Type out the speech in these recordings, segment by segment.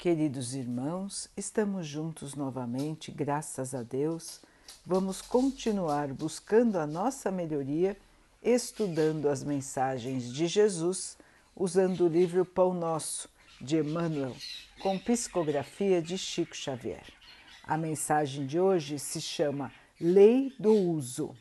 Queridos irmãos, estamos juntos novamente, graças a Deus. Vamos continuar buscando a nossa melhoria, estudando as mensagens de Jesus, usando o livro Pão Nosso, de Emmanuel, com psicografia de Chico Xavier. A mensagem de hoje se chama Lei do Uso.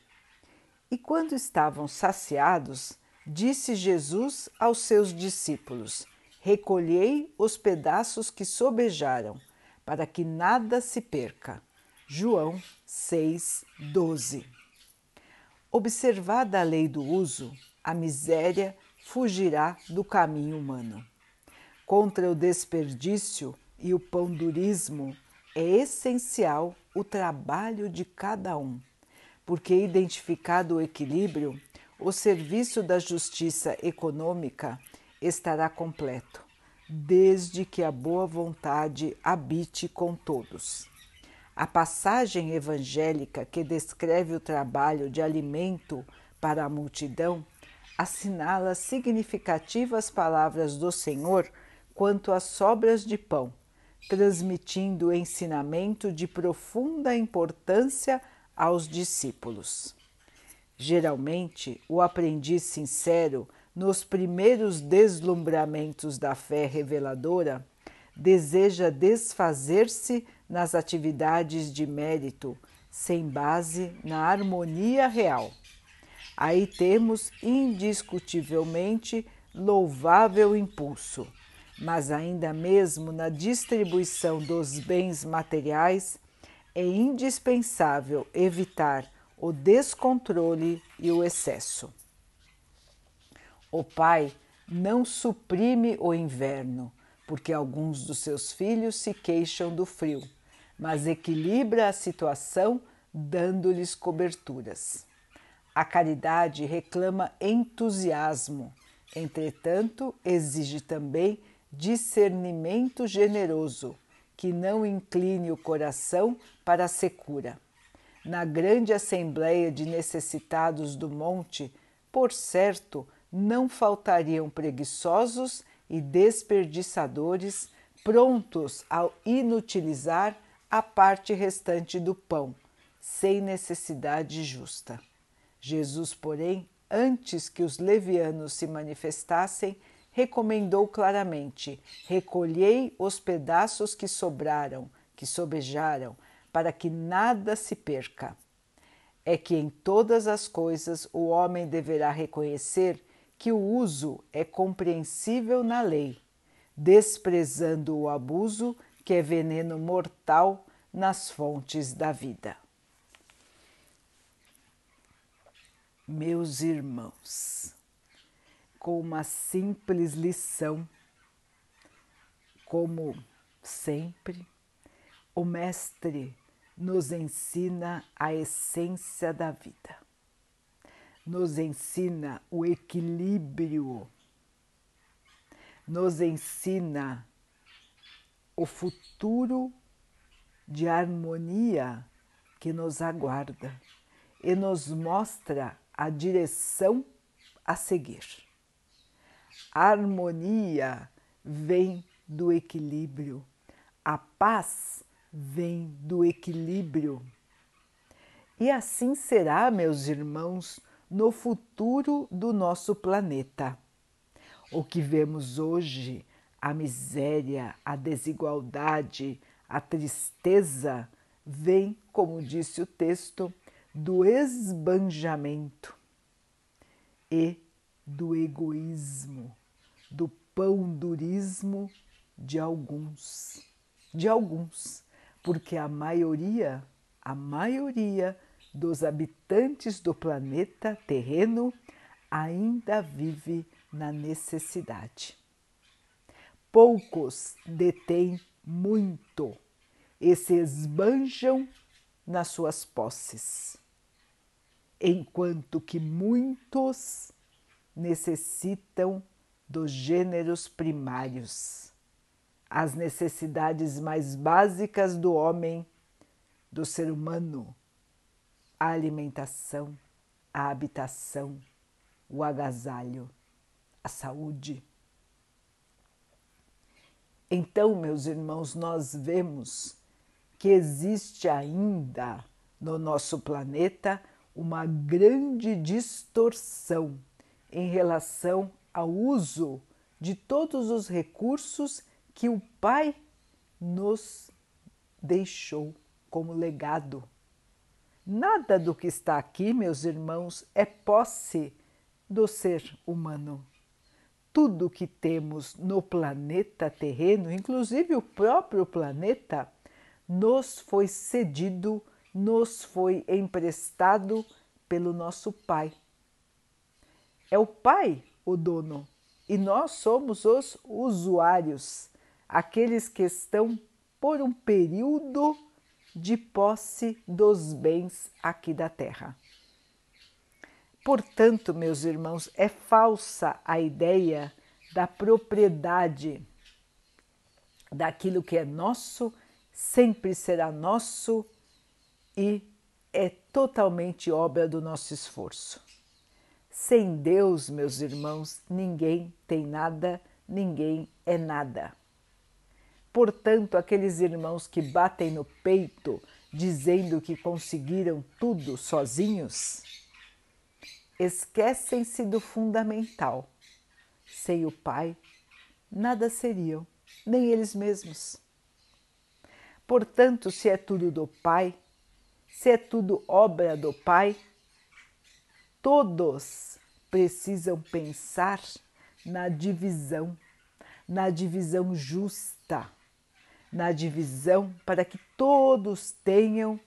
E quando estavam saciados, disse Jesus aos seus discípulos: Recolhei os pedaços que sobejaram, para que nada se perca. João 6, 12. Observada a lei do uso, a miséria fugirá do caminho humano. Contra o desperdício e o pandurismo é essencial o trabalho de cada um, porque, identificado o equilíbrio, o serviço da justiça econômica estará completo, desde que a boa vontade habite com todos. A passagem evangélica que descreve o trabalho de alimento para a multidão assinala significativas palavras do Senhor quanto às sobras de pão, transmitindo o ensinamento de profunda importância aos discípulos. Geralmente, o aprendiz sincero, nos primeiros deslumbramentos da fé reveladora, deseja desfazer-se nas atividades de mérito, sem base na harmonia real. Aí temos indiscutivelmente louvável impulso, mas ainda mesmo na distribuição dos bens materiais é indispensável evitar o descontrole e o excesso. O pai não suprime o inverno, porque alguns dos seus filhos se queixam do frio, mas equilibra a situação dando-lhes coberturas. A caridade reclama entusiasmo, entretanto, exige também discernimento generoso, que não incline o coração para a secura na grande assembleia de necessitados do monte, por certo, não faltariam preguiçosos e desperdiçadores prontos ao inutilizar a parte restante do pão, sem necessidade justa. Jesus, porém, antes que os levianos se manifestassem, recomendou claramente: recolhei os pedaços que sobraram, que sobejaram, para que nada se perca. É que em todas as coisas o homem deverá reconhecer que o uso é compreensível na lei, desprezando o abuso, que é veneno mortal nas fontes da vida. Meus irmãos, com uma simples lição, como sempre, o Mestre nos ensina a essência da vida, nos ensina o equilíbrio, nos ensina o futuro de harmonia que nos aguarda e nos mostra a direção a seguir. A harmonia vem do equilíbrio, a paz vem do equilíbrio. E assim será, meus irmãos, no futuro do nosso planeta. O que vemos hoje, a miséria, a desigualdade, a tristeza, vem, como disse o texto, do esbanjamento e do egoísmo, do pão-durismo de alguns, de alguns porque a maioria, a maioria dos habitantes do planeta terreno ainda vive na necessidade. Poucos detêm muito e se esbanjam nas suas posses, enquanto que muitos necessitam dos gêneros primários as necessidades mais básicas do homem, do ser humano: a alimentação, a habitação, o agasalho, a saúde. Então, meus irmãos, nós vemos que existe ainda no nosso planeta uma grande distorção em relação ao uso de todos os recursos que o Pai nos deixou como legado. Nada do que está aqui, meus irmãos, é posse do ser humano. Tudo que temos no planeta terreno, inclusive o próprio planeta, nos foi cedido, nos foi emprestado pelo nosso Pai. É o Pai o dono e nós somos os usuários, aqueles que estão por um período de posse dos bens aqui da terra. Portanto, meus irmãos, é falsa a ideia da propriedade daquilo que é nosso, sempre será nosso e é totalmente obra do nosso esforço. Sem Deus, meus irmãos, ninguém tem nada, ninguém é nada. Portanto, aqueles irmãos que batem no peito dizendo que conseguiram tudo sozinhos, esquecem-se do fundamental. Sem o Pai, nada seriam, nem eles mesmos. Portanto, se é tudo do Pai, se é tudo obra do Pai, todos precisam pensar na divisão, na divisão justa, na divisão para que todos tenham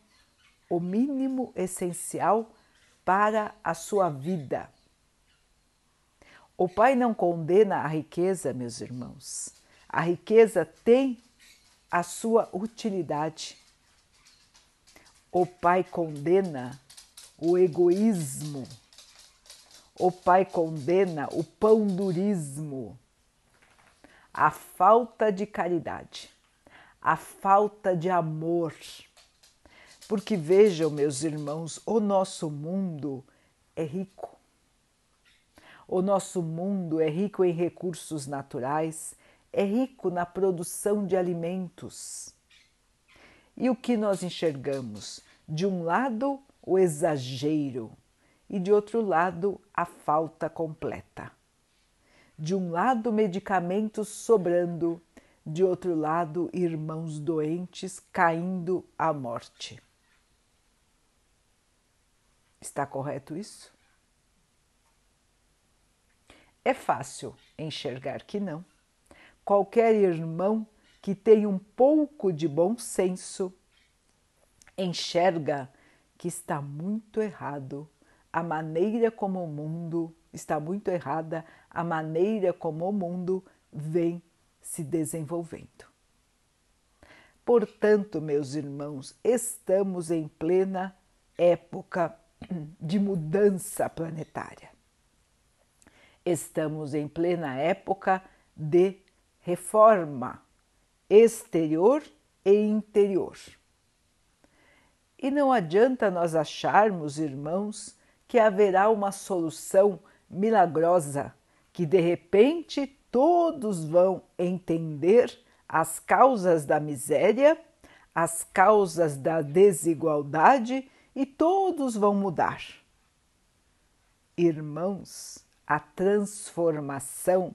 o mínimo essencial para a sua vida. O Pai não condena a riqueza, meus irmãos. A riqueza tem a sua utilidade. O Pai condena o egoísmo. O Pai condena o pandurismo, a falta de caridade, a falta de amor. Porque vejam, meus irmãos, o nosso mundo é rico. O nosso mundo é rico em recursos naturais, é rico na produção de alimentos. E o que nós enxergamos? De um lado, o exagero e de outro lado, a falta completa. De um lado, medicamentos sobrando, de outro lado, irmãos doentes caindo à morte. Está correto isso? É fácil enxergar que não. Qualquer irmão que tem um pouco de bom senso enxerga que está muito errado a maneira como o mundo está muito errada, a maneira como o mundo vem se desenvolvendo. Portanto, meus irmãos, estamos em plena época de mudança planetária. Estamos em plena época de reforma exterior e interior. E não adianta nós acharmos, irmãos, que haverá uma solução milagrosa, que de repente todos vão entender as causas da miséria, as causas da desigualdade e todos vão mudar. Irmãos, a transformação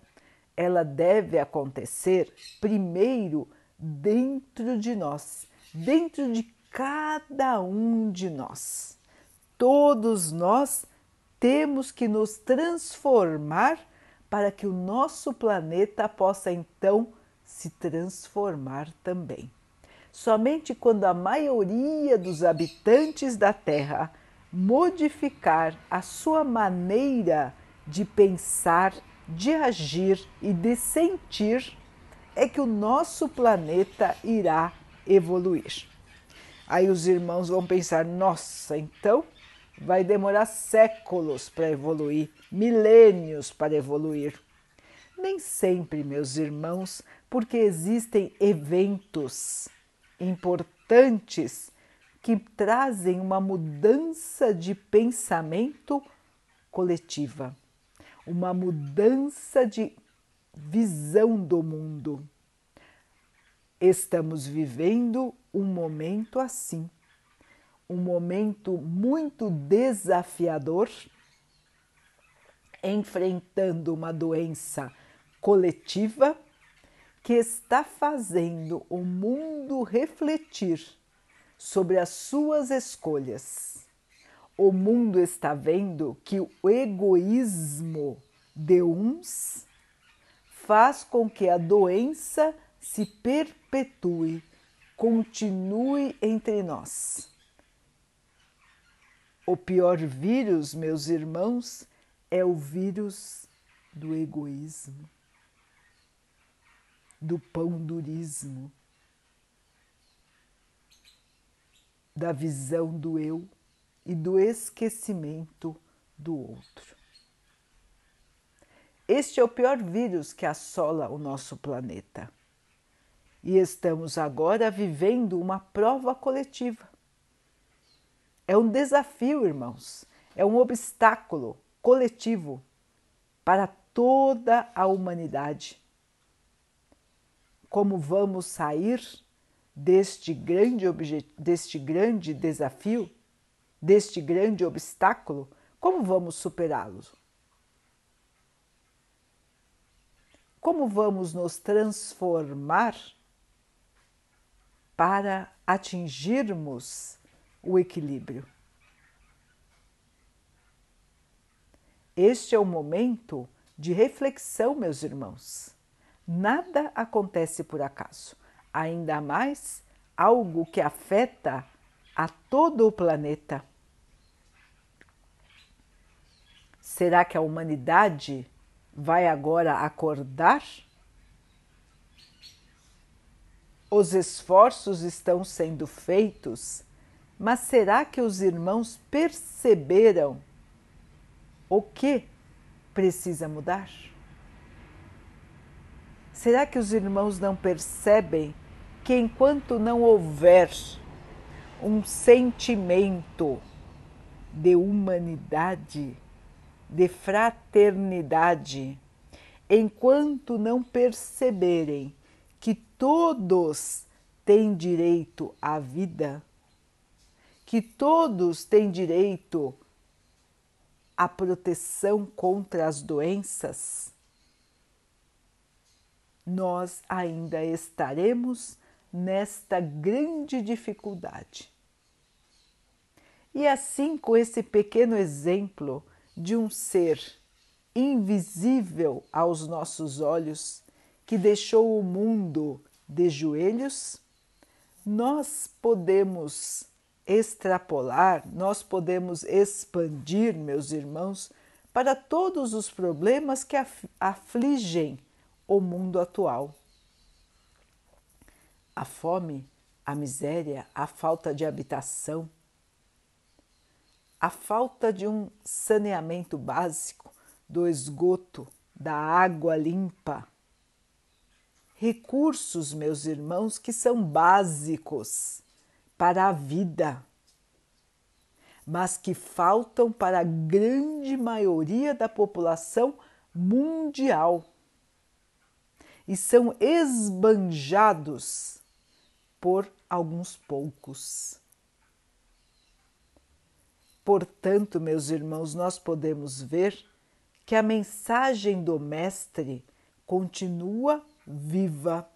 ela deve acontecer primeiro dentro de nós, dentro de cada um de nós. Todos nós temos que nos transformar para que o nosso planeta possa então se transformar também. Somente quando a maioria dos habitantes da Terra modificar a sua maneira de pensar, de agir e de sentir, é que o nosso planeta irá evoluir. Aí os irmãos vão pensar: nossa, então vai demorar séculos para evoluir, milênios para evoluir. Nem sempre, meus irmãos, porque existem eventos importantes que trazem uma mudança de pensamento coletiva, uma mudança de visão do mundo. Estamos vivendo um momento assim, um momento muito desafiador, enfrentando uma doença coletiva que está fazendo o mundo refletir sobre as suas escolhas. O mundo está vendo que o egoísmo de uns faz com que a doença se perpetue, continue entre nós. O pior vírus, meus irmãos, é o vírus do egoísmo, do pão durismo, da visão do eu e do esquecimento do outro. Este é o pior vírus que assola o nosso planeta. E estamos agora vivendo uma prova coletiva. É um desafio, irmãos, é um obstáculo coletivo para toda a humanidade. Como vamos sair deste grande, deste grande desafio, deste grande obstáculo? Como vamos superá-lo? Como vamos nos transformar para atingirmos o equilíbrio? Este é o momento de reflexão, meus irmãos. Nada acontece por acaso, ainda mais algo que afeta a todo o planeta. Será que a humanidade vai agora acordar? Os esforços estão sendo feitos, mas será que os irmãos perceberam o que precisa mudar? Será que os irmãos não percebem que enquanto não houver um sentimento de humanidade, de fraternidade, enquanto não perceberem que todos têm direito à vida, que todos têm direito a proteção contra as doenças, nós ainda estaremos nesta grande dificuldade. E assim, com esse pequeno exemplo de um ser invisível aos nossos olhos, que deixou o mundo de joelhos, nós podemos extrapolar, nós podemos expandir, meus irmãos, para todos os problemas que afligem o mundo atual. A fome, a miséria, a falta de habitação, a falta de um saneamento básico, do esgoto, da água limpa. Recursos, meus irmãos, que são básicos para a vida, mas que faltam para a grande maioria da população mundial e são esbanjados por alguns poucos. Portanto, meus irmãos, nós podemos ver que a mensagem do Mestre continua viva,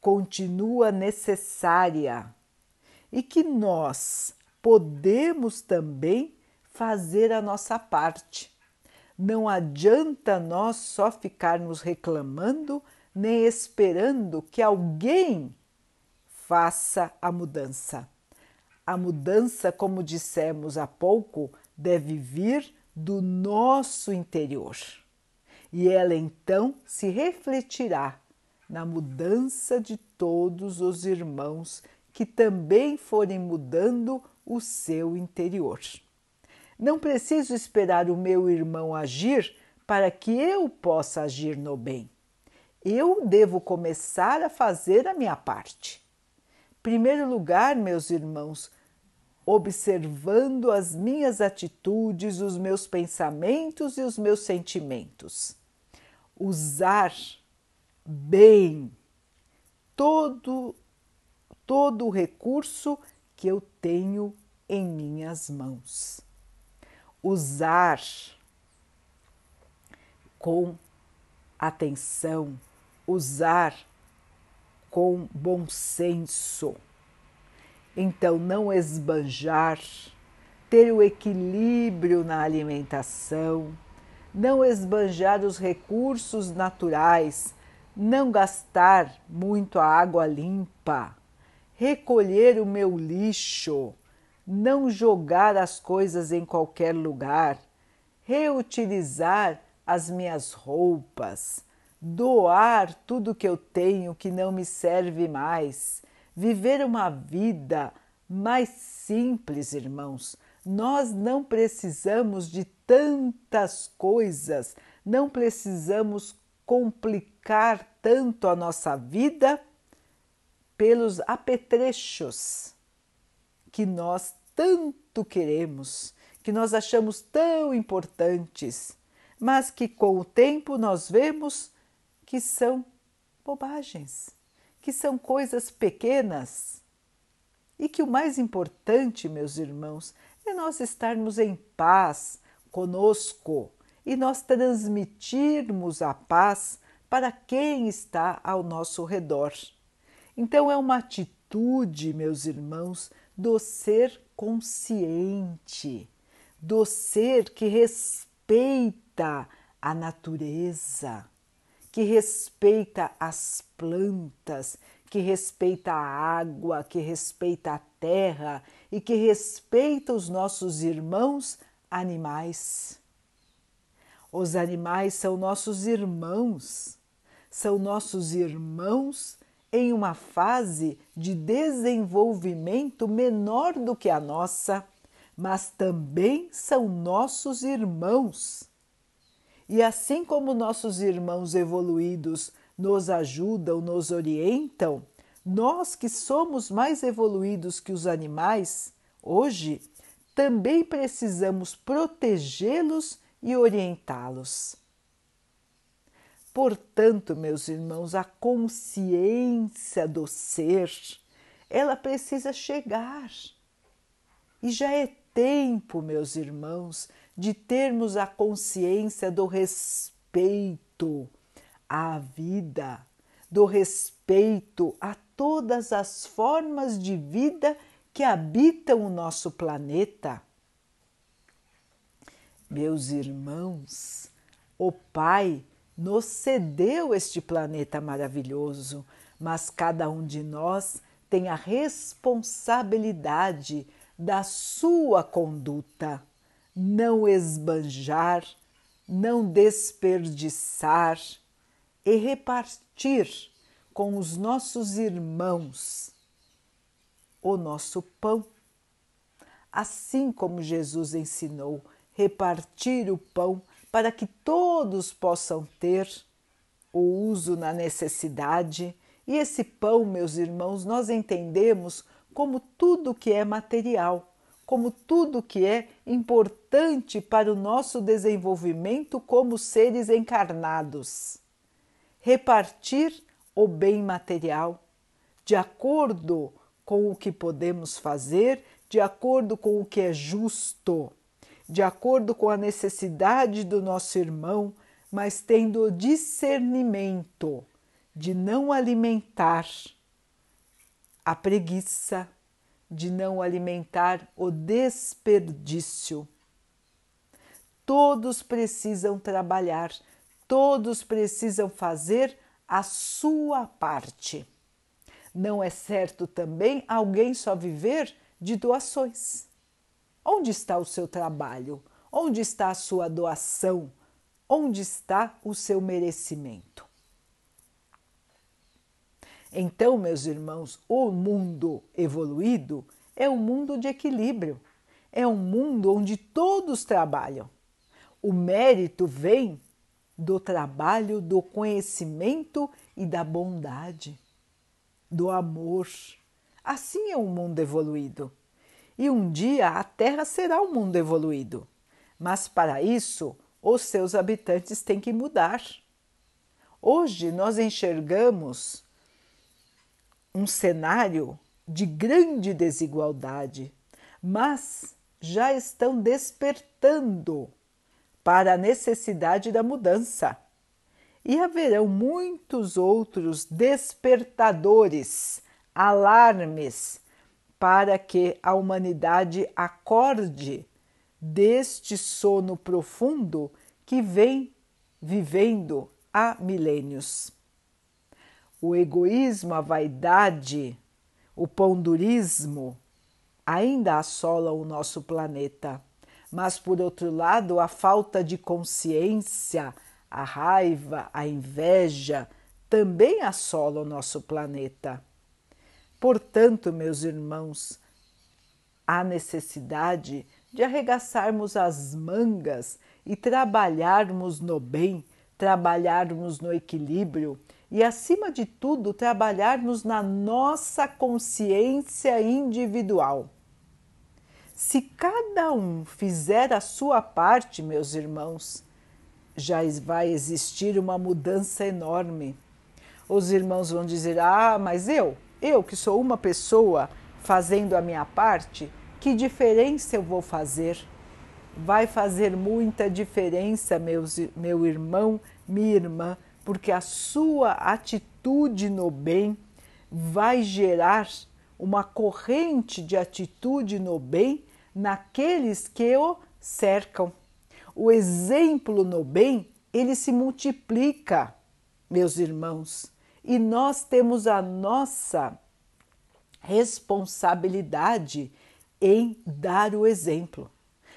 continua necessária e que nós podemos também fazer a nossa parte. Não adianta nós só ficarmos reclamando nem esperando que alguém faça a mudança. A mudança, como dissemos há pouco, deve vir do nosso interior. E ela então se refletirá na mudança de todos os irmãos que também forem mudando o seu interior. Não preciso esperar o meu irmão agir para que eu possa agir no bem. Eu devo começar a fazer a minha parte. Primeiro lugar, meus irmãos, observando as minhas atitudes, os meus pensamentos e os meus sentimentos. Usar bem todo, todo o recurso que eu tenho em minhas mãos. Usar com atenção, usar com bom senso. Então, não esbanjar, ter o equilíbrio na alimentação, não esbanjar os recursos naturais, não gastar muito a água limpa, recolher o meu lixo, não jogar as coisas em qualquer lugar, reutilizar as minhas roupas, doar tudo que eu tenho que não me serve mais, viver uma vida mais simples, irmãos. Nós não precisamos de tantas coisas, não precisamos complicar tanto a nossa vida pelos apetrechos que nós tanto queremos, que nós achamos tão importantes, mas que com o tempo nós vemos que são bobagens, que são coisas pequenas. E que o mais importante, meus irmãos, é nós estarmos em paz conosco e nós transmitirmos a paz para quem está ao nosso redor. Então, é uma atitude, meus irmãos, do ser consciente, do ser que respeita a natureza, que respeita as plantas, que respeita a água, que respeita a terra e que respeita os nossos irmãos animais. Os animais são nossos irmãos, são nossos irmãos em uma fase de desenvolvimento menor do que a nossa, mas também são nossos irmãos. E assim como nossos irmãos evoluídos nos ajudam, nos orientam, nós que somos mais evoluídos que os animais, hoje também precisamos protegê-los e orientá-los. Portanto, meus irmãos, a consciência do ser, ela precisa chegar. E já é tempo, meus irmãos, de termos a consciência do respeito à vida, do respeito a todas as formas de vida que habitam o nosso planeta. Meus irmãos, o Pai nos cedeu este planeta maravilhoso, mas cada um de nós tem a responsabilidade da sua conduta, não esbanjar, não desperdiçar e repartir com os nossos irmãos o nosso pão. Assim como Jesus ensinou, repartir o pão para que todos possam ter o uso na necessidade. E esse pão, meus irmãos, nós entendemos como tudo que é material, como tudo que é importante para o nosso desenvolvimento como seres encarnados. Repartir o bem material de acordo com o que podemos fazer, de acordo com o que é justo de acordo com a necessidade do nosso irmão, mas tendo o discernimento de não alimentar a preguiça, de não alimentar o desperdício. Todos precisam trabalhar, todos precisam fazer a sua parte. Não é certo também alguém só viver de doações. Onde está o seu trabalho? Onde está a sua doação? Onde está o seu merecimento? Então, meus irmãos, o mundo evoluído é um mundo de equilíbrio, é um mundo onde todos trabalham. O mérito vem do trabalho, do conhecimento e da bondade, do amor. Assim é um mundo evoluído e um dia a Terra será um mundo evoluído. Mas para isso, os seus habitantes têm que mudar. Hoje nós enxergamos um cenário de grande desigualdade, mas já estão despertando para a necessidade da mudança. E haverão muitos outros despertadores, alarmes, para que a humanidade acorde deste sono profundo que vem vivendo há milênios. O egoísmo, a vaidade, o pondurismo ainda assolam o nosso planeta, mas por outro lado, a falta de consciência, a raiva, a inveja também assolam o nosso planeta. Portanto, meus irmãos, há necessidade de arregaçarmos as mangas e trabalharmos no bem, trabalharmos no equilíbrio e, acima de tudo, trabalharmos na nossa consciência individual. Se cada um fizer a sua parte, meus irmãos, já vai existir uma mudança enorme. Os irmãos vão dizer: Ah, mas eu, eu que sou uma pessoa fazendo a minha parte, que diferença eu vou fazer? Vai fazer muita diferença, meus, meu irmão, minha irmã, porque a sua atitude no bem vai gerar uma corrente de atitude no bem naqueles que o cercam. O exemplo no bem, ele se multiplica, meus irmãos, e nós temos a nossa responsabilidade em dar o exemplo.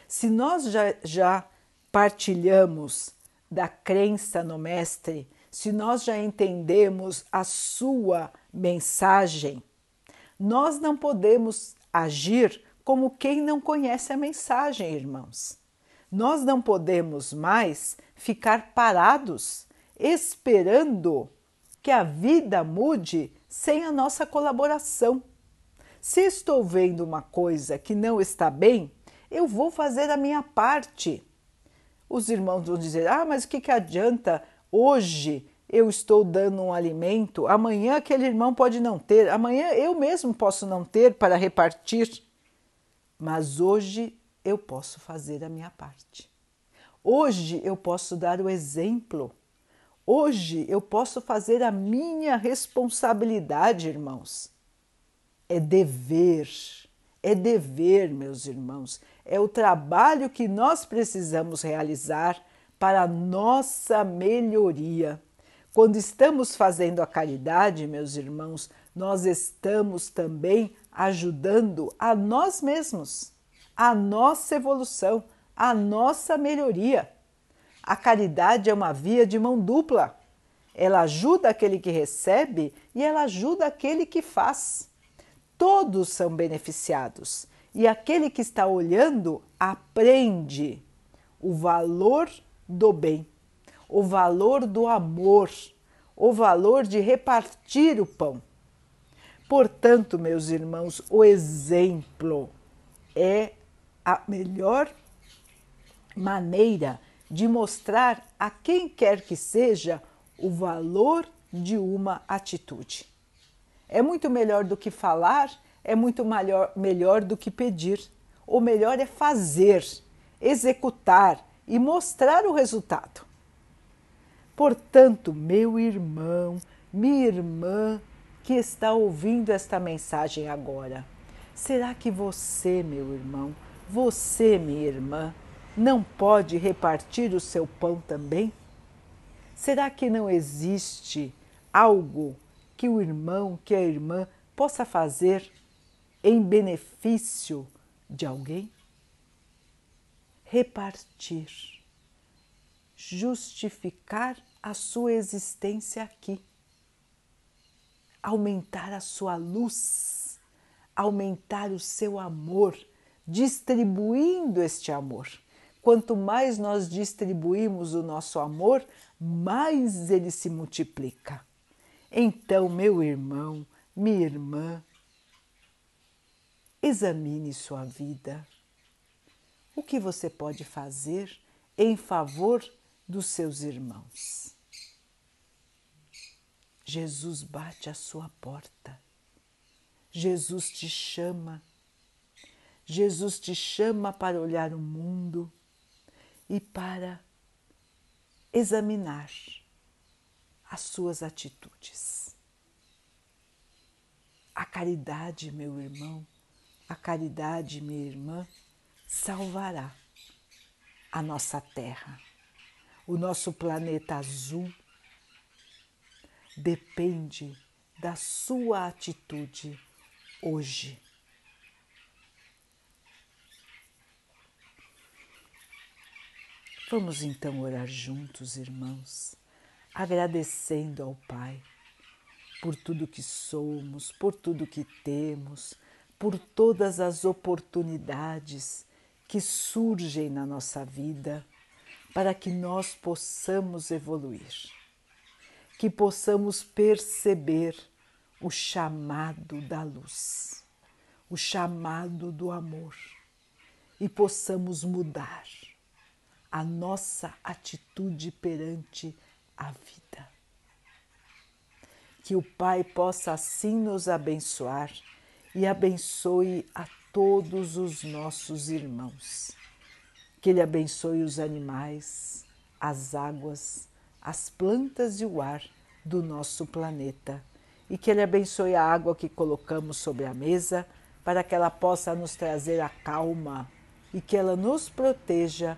Se nós já, já partilhamos da crença no Mestre, se nós já entendemos a sua mensagem, nós não podemos agir como quem não conhece a mensagem, irmãos. Nós não podemos mais ficar parados esperando que a vida mude sem a nossa colaboração. Se estou vendo uma coisa que não está bem, eu vou fazer a minha parte. Os irmãos vão dizer: ah, mas o que, que adianta? Hoje eu estou dando um alimento, amanhã aquele irmão pode não ter, amanhã eu mesmo posso não ter para repartir. Mas hoje eu posso fazer a minha parte. Hoje eu posso dar o exemplo. Hoje eu posso fazer a minha responsabilidade, irmãos é dever, é dever, meus irmãos, é o trabalho que nós precisamos realizar para a nossa melhoria. Quando estamos fazendo a caridade, meus irmãos, nós estamos também ajudando a nós mesmos, a nossa evolução, a nossa melhoria. A caridade é uma via de mão dupla. Ela ajuda aquele que recebe e ela ajuda aquele que faz todos são beneficiados e aquele que está olhando aprende o valor do bem, o valor do amor, o valor de repartir o pão. Portanto, meus irmãos, o exemplo é a melhor maneira de mostrar a quem quer que seja o valor de uma atitude. É muito melhor do que falar, é muito melhor, melhor do que pedir. O melhor é fazer, executar e mostrar o resultado. Portanto, meu irmão, minha irmã que está ouvindo esta mensagem agora, será que você, meu irmão, você, minha irmã, não pode repartir o seu pão também? Será que não existe algo que o irmão, que a irmã possa fazer em benefício de alguém? Repartir, justificar a sua existência aqui, aumentar a sua luz, aumentar o seu amor, distribuindo este amor. Quanto mais nós distribuímos o nosso amor, mais ele se multiplica. Então, meu irmão, minha irmã, examine sua vida. O que você pode fazer em favor dos seus irmãos? Jesus bate à sua porta. Jesus te chama. Jesus te chama para olhar o mundo e para examinar as suas atitudes. A caridade, meu irmão, a caridade, minha irmã, salvará a nossa terra, o nosso planeta azul. Depende da sua atitude hoje. Vamos então orar juntos, irmãos, agradecendo ao Pai por tudo que somos, por tudo que temos, por todas as oportunidades que surgem na nossa vida para que nós possamos evoluir, que possamos perceber o chamado da luz, o chamado do amor e possamos mudar a nossa atitude perante a vida. Que o Pai possa assim nos abençoar e abençoe a todos os nossos irmãos. Que Ele abençoe os animais, as águas, as plantas e o ar do nosso planeta e que Ele abençoe a água que colocamos sobre a mesa para que ela possa nos trazer a calma e que ela nos proteja